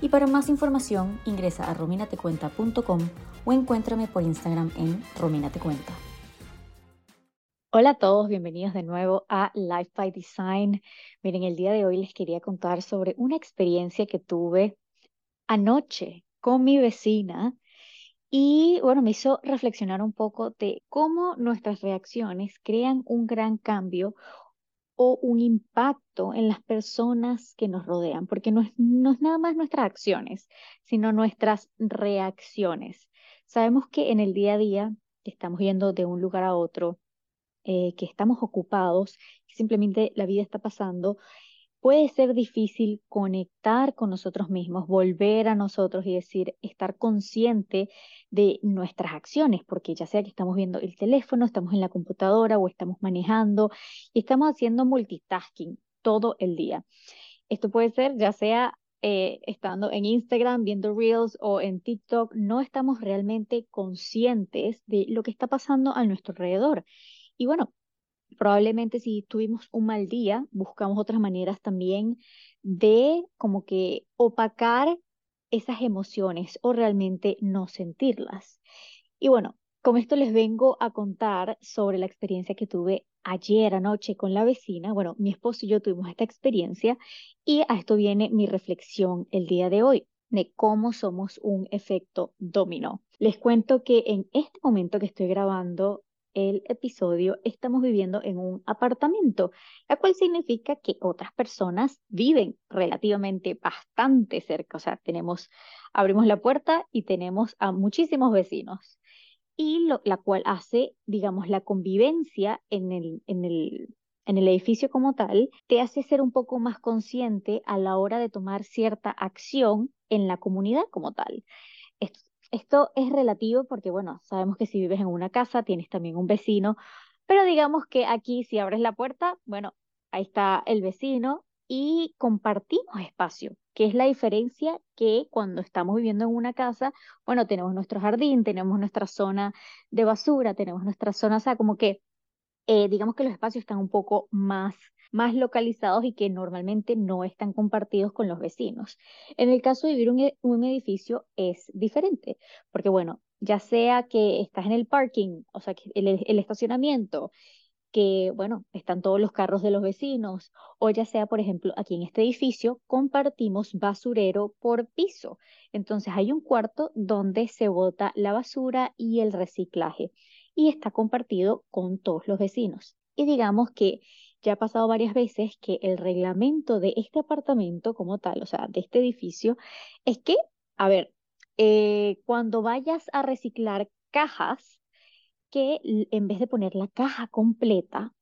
y para más información ingresa a rominatecuenta.com o encuéntrame por Instagram en rominatecuenta. Hola a todos, bienvenidos de nuevo a Life by Design. Miren, el día de hoy les quería contar sobre una experiencia que tuve anoche con mi vecina y bueno, me hizo reflexionar un poco de cómo nuestras reacciones crean un gran cambio o un impacto en las personas que nos rodean, porque no es, no es nada más nuestras acciones, sino nuestras reacciones. Sabemos que en el día a día estamos yendo de un lugar a otro, eh, que estamos ocupados, simplemente la vida está pasando puede ser difícil conectar con nosotros mismos, volver a nosotros y decir, estar consciente de nuestras acciones, porque ya sea que estamos viendo el teléfono, estamos en la computadora o estamos manejando y estamos haciendo multitasking todo el día. Esto puede ser ya sea eh, estando en Instagram, viendo Reels o en TikTok, no estamos realmente conscientes de lo que está pasando a nuestro alrededor. Y bueno, probablemente si tuvimos un mal día, buscamos otras maneras también de como que opacar esas emociones o realmente no sentirlas. Y bueno, con esto les vengo a contar sobre la experiencia que tuve ayer anoche con la vecina. Bueno, mi esposo y yo tuvimos esta experiencia y a esto viene mi reflexión el día de hoy de cómo somos un efecto dominó. Les cuento que en este momento que estoy grabando el episodio, estamos viviendo en un apartamento, la cual significa que otras personas viven relativamente bastante cerca. O sea, tenemos, abrimos la puerta y tenemos a muchísimos vecinos. Y lo, la cual hace, digamos, la convivencia en el, en el, en el edificio como tal, te hace ser un poco más consciente a la hora de tomar cierta acción en la comunidad como tal. Esto es relativo porque, bueno, sabemos que si vives en una casa tienes también un vecino, pero digamos que aquí si abres la puerta, bueno, ahí está el vecino y compartimos espacio, que es la diferencia que cuando estamos viviendo en una casa, bueno, tenemos nuestro jardín, tenemos nuestra zona de basura, tenemos nuestra zona, o sea, como que eh, digamos que los espacios están un poco más más localizados y que normalmente no están compartidos con los vecinos. En el caso de vivir un, e, un edificio es diferente, porque bueno, ya sea que estás en el parking, o sea, que el, el estacionamiento, que, bueno, están todos los carros de los vecinos, o ya sea, por ejemplo, aquí en este edificio compartimos basurero por piso. Entonces hay un cuarto donde se bota la basura y el reciclaje y está compartido con todos los vecinos. Y digamos que ya ha pasado varias veces que el reglamento de este apartamento como tal, o sea, de este edificio, es que, a ver, eh, cuando vayas a reciclar cajas, que en vez de poner la caja completa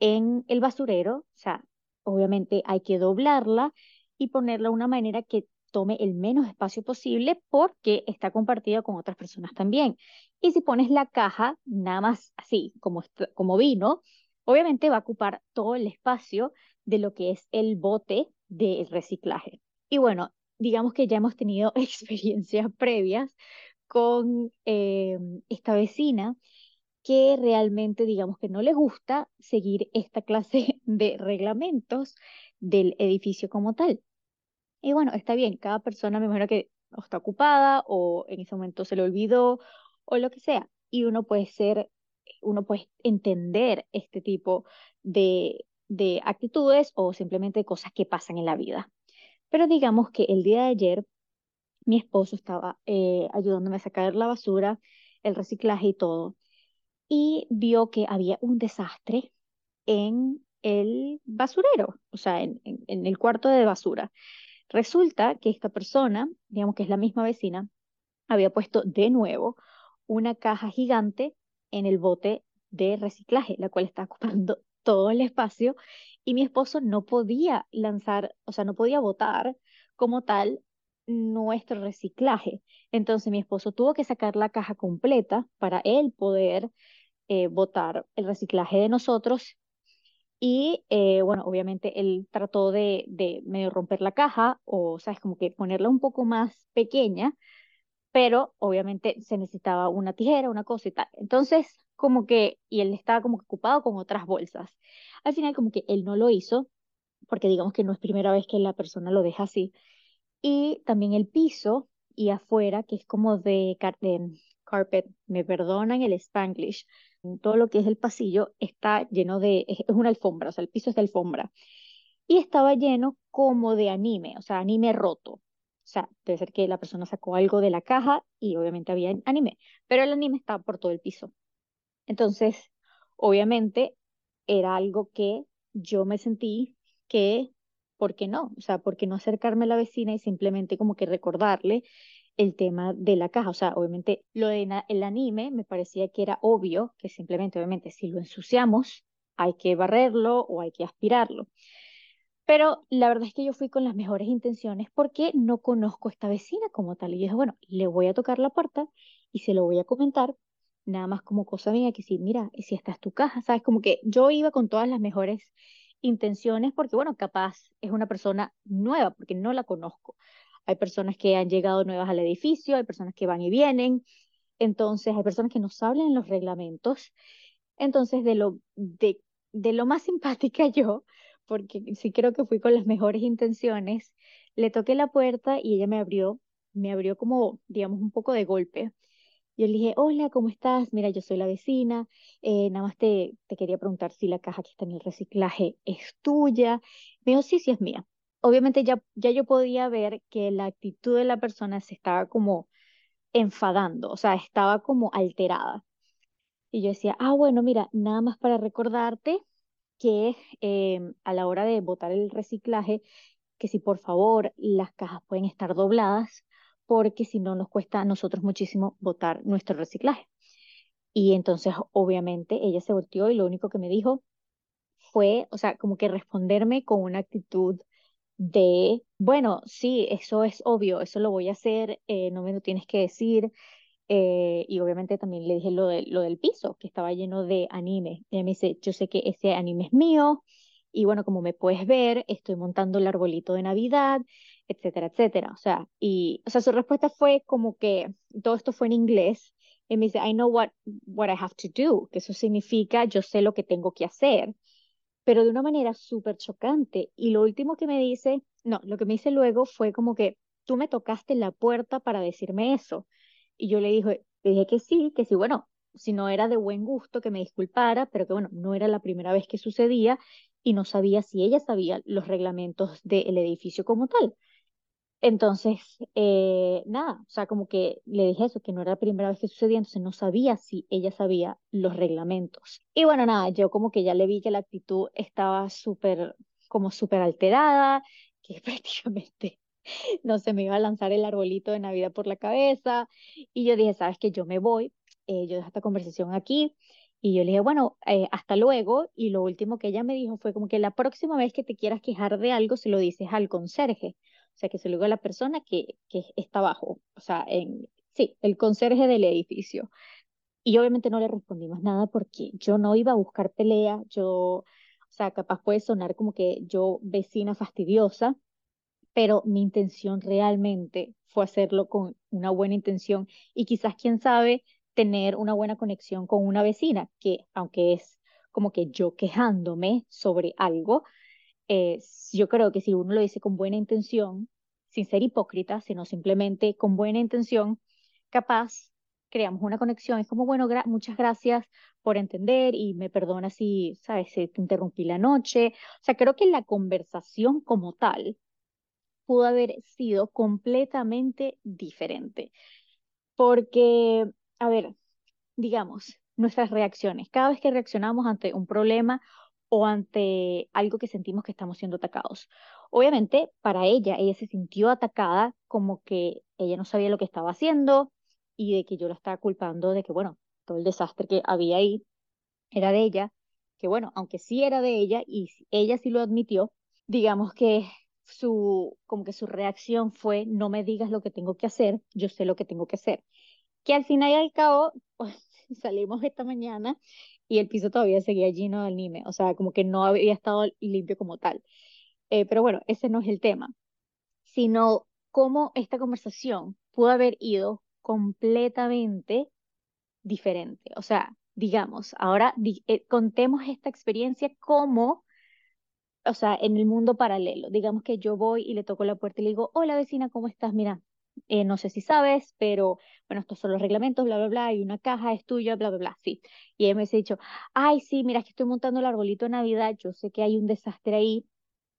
en el basurero, o sea, obviamente hay que doblarla y ponerla de una manera que tome el menos espacio posible porque está compartida con otras personas también. Y si pones la caja nada más así, como, como vino, obviamente va a ocupar todo el espacio de lo que es el bote del reciclaje. Y bueno, digamos que ya hemos tenido experiencias previas con eh, esta vecina que realmente digamos que no le gusta seguir esta clase de reglamentos del edificio como tal. Y bueno, está bien, cada persona me imagino que está ocupada o en ese momento se le olvidó o lo que sea. Y uno puede ser uno puede entender este tipo de, actitudes o simplemente cosas que pasan en la vida. Pero digamos que el día de ayer mi esposo estaba eh, ayudándome a sacar la basura, el reciclaje y todo, y vio que había un desastre en el basurero, o sea, en, en el cuarto de basura. Resulta que esta persona, digamos que es la misma vecina, había puesto de nuevo una caja gigante en el bote de reciclaje, la cual está ocupando todo el espacio y mi esposo no podía lanzar, o sea, no podía votar como tal nuestro reciclaje. Entonces mi esposo tuvo que sacar la caja completa para él poder eh, botar el reciclaje de nosotros. Y eh, bueno, obviamente él trató de, de medio romper la caja o, sabes, como que ponerla un poco más pequeña, pero obviamente se necesitaba una tijera, una cosa y tal. Entonces, como que, y él estaba como que ocupado con otras bolsas. Al final, como que él no lo hizo, porque digamos que no es primera vez que la persona lo deja así. Y también el piso y afuera, que es como de, de carpet, me perdonan el spanglish, todo lo que es el pasillo está lleno de, es una alfombra, o sea, el piso es de alfombra. Y estaba lleno como de anime, o sea, anime roto. O sea, debe ser que la persona sacó algo de la caja y obviamente había anime, pero el anime estaba por todo el piso. Entonces, obviamente, era algo que yo me sentí que, ¿por qué no? O sea, ¿por qué no acercarme a la vecina y simplemente como que recordarle el tema de la caja? O sea, obviamente lo del el anime me parecía que era obvio que simplemente, obviamente, si lo ensuciamos, hay que barrerlo o hay que aspirarlo. Pero la verdad es que yo fui con las mejores intenciones porque no conozco a esta vecina como tal. Y yo dije, bueno, le voy a tocar la puerta y se lo voy a comentar nada más como cosa mía, que si, mira, si esta es tu caja, ¿sabes? Como que yo iba con todas las mejores intenciones porque, bueno, capaz es una persona nueva porque no la conozco. Hay personas que han llegado nuevas al edificio, hay personas que van y vienen, entonces hay personas que no saben los reglamentos. Entonces, de lo, de, de lo más simpática yo, porque sí creo que fui con las mejores intenciones, le toqué la puerta y ella me abrió, me abrió como, digamos, un poco de golpe yo le dije, hola, ¿cómo estás? Mira, yo soy la vecina, eh, nada más te, te quería preguntar si la caja que está en el reciclaje es tuya. Me dijo, sí, sí es mía. Obviamente ya, ya yo podía ver que la actitud de la persona se estaba como enfadando, o sea, estaba como alterada. Y yo decía, ah, bueno, mira, nada más para recordarte que em, a la hora de botar el reciclaje, que si por favor las cajas pueden estar dobladas porque si no nos cuesta a nosotros muchísimo botar nuestro reciclaje. Y entonces, obviamente, ella se volteó y lo único que me dijo fue, o sea, como que responderme con una actitud de, bueno, sí, eso es obvio, eso lo voy a hacer, eh, no me lo tienes que decir. Eh, y obviamente también le dije lo, de, lo del piso, que estaba lleno de anime. ella me dice, yo sé que ese anime es mío, y bueno, como me puedes ver, estoy montando el arbolito de Navidad, etcétera, etcétera. O sea, y, o sea, su respuesta fue como que todo esto fue en inglés. Y me dice, I know what, what I have to do, que eso significa yo sé lo que tengo que hacer, pero de una manera súper chocante. Y lo último que me dice, no, lo que me dice luego fue como que tú me tocaste la puerta para decirme eso. Y yo le dije, le dije que sí, que sí, bueno, si no era de buen gusto que me disculpara, pero que bueno, no era la primera vez que sucedía y no sabía si ella sabía los reglamentos del edificio como tal. Entonces, eh, nada, o sea, como que le dije eso, que no era la primera vez que sucedía, entonces no sabía si ella sabía los reglamentos. Y bueno, nada, yo como que ya le vi que la actitud estaba súper, como súper alterada, que prácticamente no se me iba a lanzar el arbolito de Navidad por la cabeza. Y yo dije, sabes que yo me voy, eh, yo dejo esta conversación aquí y yo le dije, bueno, eh, hasta luego. Y lo último que ella me dijo fue como que la próxima vez que te quieras quejar de algo, se lo dices al conserje. O sea, que se lo diga a la persona que, que está abajo. O sea, en, sí, el conserje del edificio. Y obviamente no le respondí más nada porque yo no iba a buscar pelea. Yo, o sea, capaz puede sonar como que yo vecina fastidiosa, pero mi intención realmente fue hacerlo con una buena intención y quizás, quién sabe, tener una buena conexión con una vecina, que aunque es como que yo quejándome sobre algo, yo creo que si uno lo dice con buena intención, sin ser hipócrita, sino simplemente con buena intención, capaz creamos una conexión. Es como, bueno, muchas gracias por entender y me perdona si, sabes, te interrumpí la noche. O sea, creo que la conversación como tal pudo haber sido completamente diferente. Porque a ver, digamos, nuestras reacciones. Cada vez que reaccionamos ante un problema o ante algo que sentimos que estamos siendo atacados. Obviamente, para ella, ella se sintió atacada como que ella no sabía lo que estaba haciendo y de que yo la estaba culpando de que, bueno, todo el desastre que había ahí era de ella, que bueno, aunque sí era de ella y ella sí lo admitió, digamos que su, como que su reacción fue, no me digas lo que tengo que hacer, yo sé lo que tengo que hacer. Que al final y al cabo, pues, salimos esta mañana y el piso todavía seguía lleno de anime, o sea, como que no había estado limpio como tal. Eh, pero bueno, ese no es el tema, sino cómo esta conversación pudo haber ido completamente diferente. O sea, digamos, ahora eh, contemos esta experiencia como, o sea, en el mundo paralelo. Digamos que yo voy y le toco la puerta y le digo, hola vecina, ¿cómo estás? Mira, eh, no sé si sabes, pero bueno, estos son los reglamentos, bla, bla, bla, y una caja es tuya, bla, bla, bla, sí. Y ella me ha dicho, ay, sí, mira, es que estoy montando el arbolito de Navidad, yo sé que hay un desastre ahí,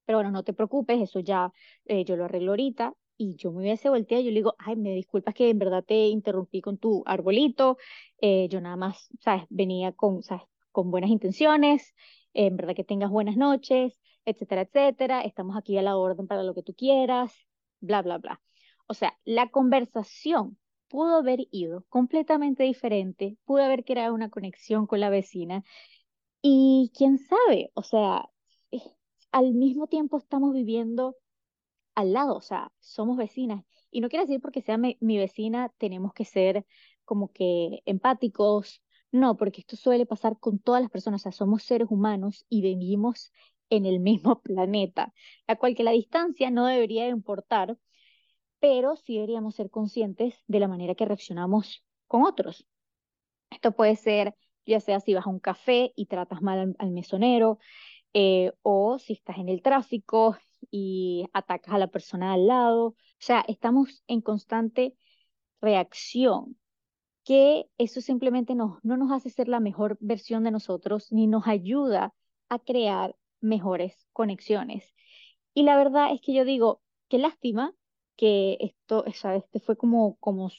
pero bueno, no te preocupes, eso ya eh, yo lo arreglo ahorita. Y yo me hubiese volteado yo le digo, ay, me disculpas que en verdad te interrumpí con tu arbolito, eh, yo nada más, sabes, venía con, sabes, con buenas intenciones, en verdad que tengas buenas noches, etcétera, etcétera, estamos aquí a la orden para lo que tú quieras, bla, bla, bla. O sea, la conversación pudo haber ido completamente diferente, pudo haber creado una conexión con la vecina y quién sabe, o sea, eh, al mismo tiempo estamos viviendo al lado, o sea, somos vecinas. Y no quiere decir porque sea mi, mi vecina tenemos que ser como que empáticos, no, porque esto suele pasar con todas las personas, o sea, somos seres humanos y vivimos en el mismo planeta, la cual que la distancia no debería importar pero sí deberíamos ser conscientes de la manera que reaccionamos con otros. Esto puede ser, ya sea si vas a un café y tratas mal al, mesonero, eh, o si estás en el tráfico y atacas a la persona al lado. O sea, estamos en constante reacción, que eso simplemente no, no nos hace ser la mejor versión de nosotros, ni nos ayuda a crear mejores conexiones. Y la verdad es que yo digo, qué lástima que esto, sea, este fue como, como,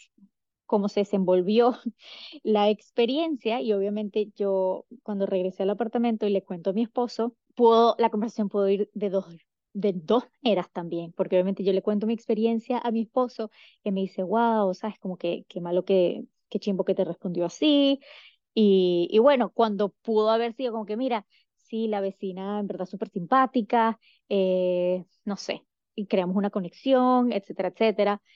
como se desenvolvió la experiencia y obviamente yo cuando regresé al apartamento y le cuento a mi esposo, puedo, la conversación pudo ir de dos, de dos eras también, porque obviamente yo le cuento mi experiencia a mi esposo y me dice, wow, sabes, como que qué malo que, qué chimbo que te respondió así. Y, y bueno, cuando pudo haber sido como que, mira, sí, la vecina en verdad súper simpática, eh, no sé, y creamos una conexión, etcétera, etcétera. O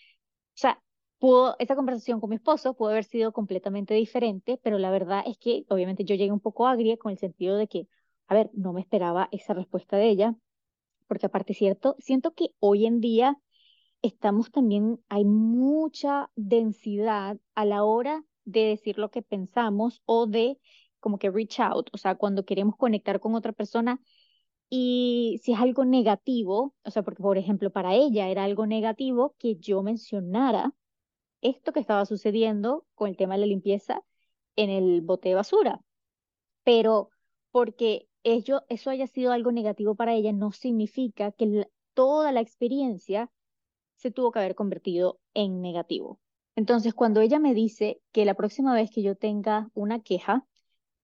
sea, pudo, esa conversación con mi esposo pudo haber sido completamente diferente, pero la verdad es que obviamente yo llegué un poco agria con el sentido de que, a ver, no me esperaba esa respuesta de ella, porque aparte cierto, siento que hoy en día estamos también, hay mucha densidad a la hora de decir lo que pensamos o de como que reach out, o sea, cuando queremos conectar con otra persona, y si es algo negativo, o sea, porque por ejemplo para ella era algo negativo que yo mencionara esto que estaba sucediendo con el tema de la limpieza en el bote de basura. Pero porque ello, eso haya sido algo negativo para ella no significa que toda la experiencia se tuvo que haber convertido en negativo. Entonces, cuando ella me dice que la próxima vez que yo tenga una queja,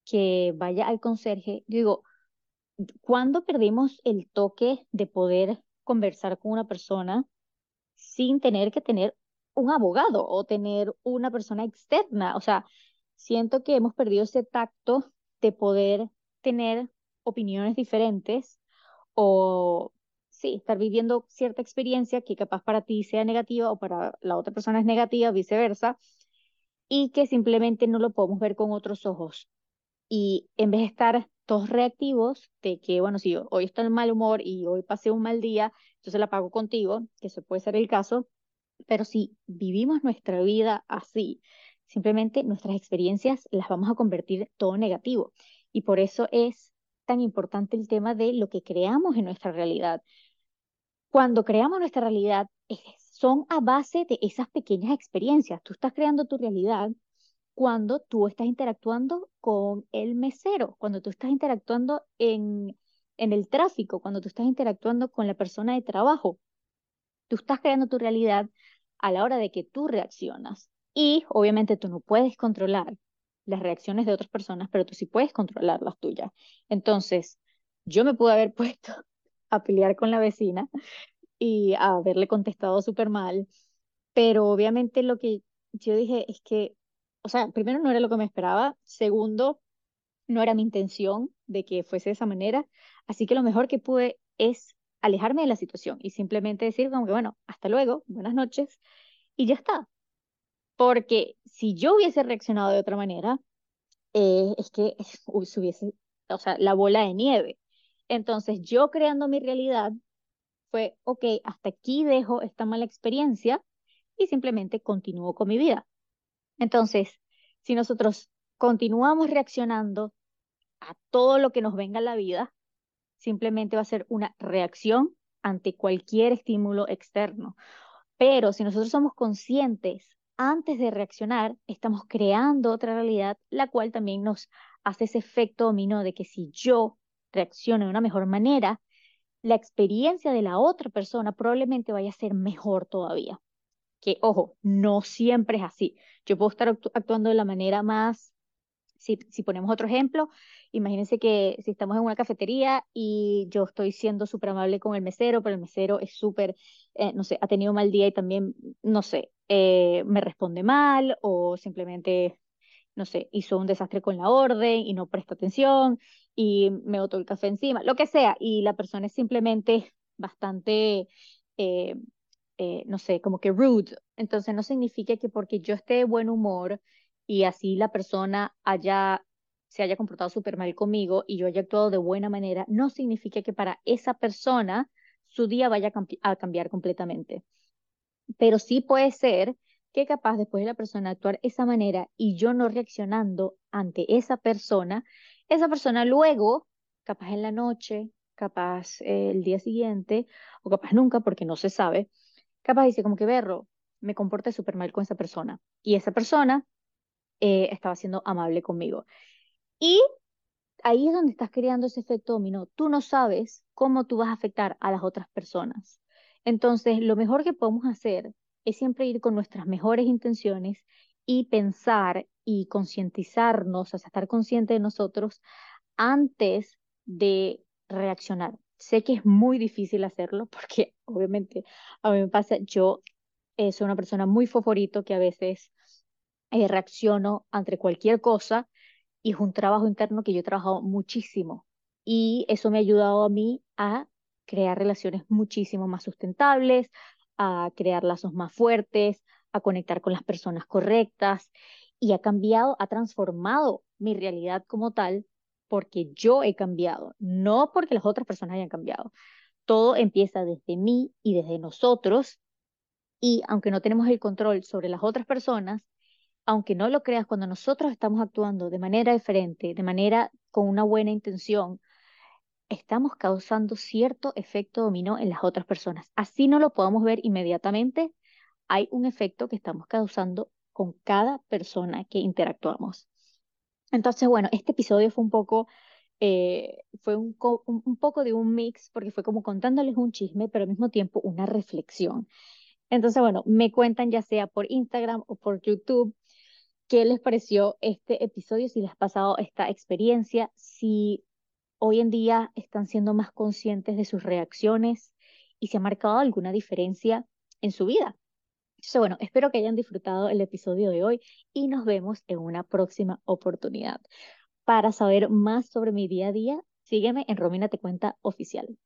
que vaya al conserje, digo, ¿Cuándo perdimos el toque de poder conversar con una persona sin tener que tener un abogado o tener una persona externa? O sea, siento que hemos perdido ese tacto de poder tener opiniones diferentes o, sí, estar viviendo cierta experiencia que capaz para ti sea negativa o para la otra persona es negativa, viceversa, y que simplemente no lo podemos ver con otros ojos. Y en vez de estar todos reactivos de que, bueno, si hoy estoy en mal humor y hoy pasé un mal día, entonces la pago contigo, que eso puede ser el caso, pero si vivimos nuestra vida así, simplemente nuestras experiencias las vamos a convertir todo negativo. Y por eso es tan importante el tema de lo que creamos en nuestra realidad. Cuando creamos nuestra realidad, son a base de esas pequeñas experiencias. Tú estás creando tu realidad cuando tú estás interactuando con el mesero, cuando tú estás interactuando en, en el tráfico, cuando tú estás interactuando con la persona de trabajo. Tú estás creando tu realidad a la hora de que tú reaccionas. Y obviamente tú no puedes controlar las reacciones de otras personas, pero tú sí puedes controlar las tuyas. Entonces, yo me pude haber puesto a pelear con la vecina y a haberle contestado súper mal, pero obviamente lo que yo dije es que o sea, primero no era lo que me esperaba, segundo, no era mi intención de que fuese de esa manera, así que lo mejor que pude es alejarme de la situación y simplemente decir como que, bueno, hasta luego, buenas noches, y ya está. Porque si yo hubiese reaccionado de otra manera, eh, es que uy, se hubiese, o sea, la bola de nieve. Entonces, yo creando mi realidad fue, ok, hasta aquí dejo esta mala experiencia y simplemente continúo con mi vida. Entonces, si nosotros continuamos reaccionando a todo lo que nos venga en la vida, simplemente va a ser una reacción ante cualquier estímulo externo. Pero si nosotros somos conscientes antes de reaccionar, estamos creando otra realidad, la cual también nos hace ese efecto dominó de que si yo reacciono de una mejor manera, la experiencia de la otra persona probablemente vaya a ser mejor todavía. Que, ojo, no siempre es así. Yo puedo estar actuando de la manera más, si, si ponemos otro ejemplo, imagínense que si estamos en una cafetería y yo estoy siendo súper amable con el mesero, pero el mesero es súper, eh, no sé, ha tenido mal día y también, no sé, eh, me responde mal o simplemente, no sé, hizo un desastre con la orden y no presta atención y me botó el café encima, lo que sea, y la persona es simplemente bastante, eh, no sé, como que rude. Entonces no significa que porque yo esté de buen humor y así la persona haya se haya comportado súper mal conmigo y yo haya actuado de buena manera, no significa que para esa persona su día vaya a, cambiar completamente. Pero sí puede ser que capaz después de la persona actuar esa manera y yo no reaccionando ante esa persona, esa persona luego, capaz en la noche, capaz eh, el día siguiente, o capaz nunca porque no se sabe, capaz dice como que berro, me comporté súper mal con esa persona y esa persona eh, estaba siendo amable conmigo. Y ahí es donde estás creando ese efecto dominó. Tú no sabes cómo tú vas a afectar a las otras personas. Entonces, lo mejor que podemos hacer es siempre ir con nuestras mejores intenciones y pensar y concientizarnos, o sea, estar consciente de nosotros antes de reaccionar. Sé que es muy difícil hacerlo porque obviamente a mí me pasa, yo eh, soy una persona muy favorito que a veces eh, reacciono ante cualquier cosa y es un trabajo interno que yo he trabajado muchísimo y eso me ha ayudado a mí a crear relaciones muchísimo más sustentables, a crear lazos más fuertes, a conectar con las personas correctas y ha cambiado, ha transformado mi realidad como tal porque yo he cambiado, no porque las otras personas hayan cambiado. Todo empieza desde mí y desde nosotros y aunque no tenemos el control sobre las otras personas, aunque no lo creas, cuando nosotros estamos actuando de manera diferente, de manera con una buena intención, estamos causando cierto efecto dominó en las otras personas. Así no lo podamos ver inmediatamente, hay un efecto que estamos causando con cada persona que interactuamos. Entonces, bueno, este episodio fue un poco, eh, fue un, un, poco de un mix, porque fue como contándoles un chisme, pero al mismo tiempo una reflexión. Entonces, bueno, me cuentan ya sea por Instagram o por YouTube qué les pareció este episodio, si les ha pasado esta experiencia, si hoy en día están siendo más conscientes de sus reacciones y si ha marcado alguna diferencia en su vida. Bueno, espero que hayan disfrutado el episodio de hoy y nos vemos en una próxima oportunidad. Para saber más sobre mi día a día, sígueme en Romina Te Cuenta Oficial.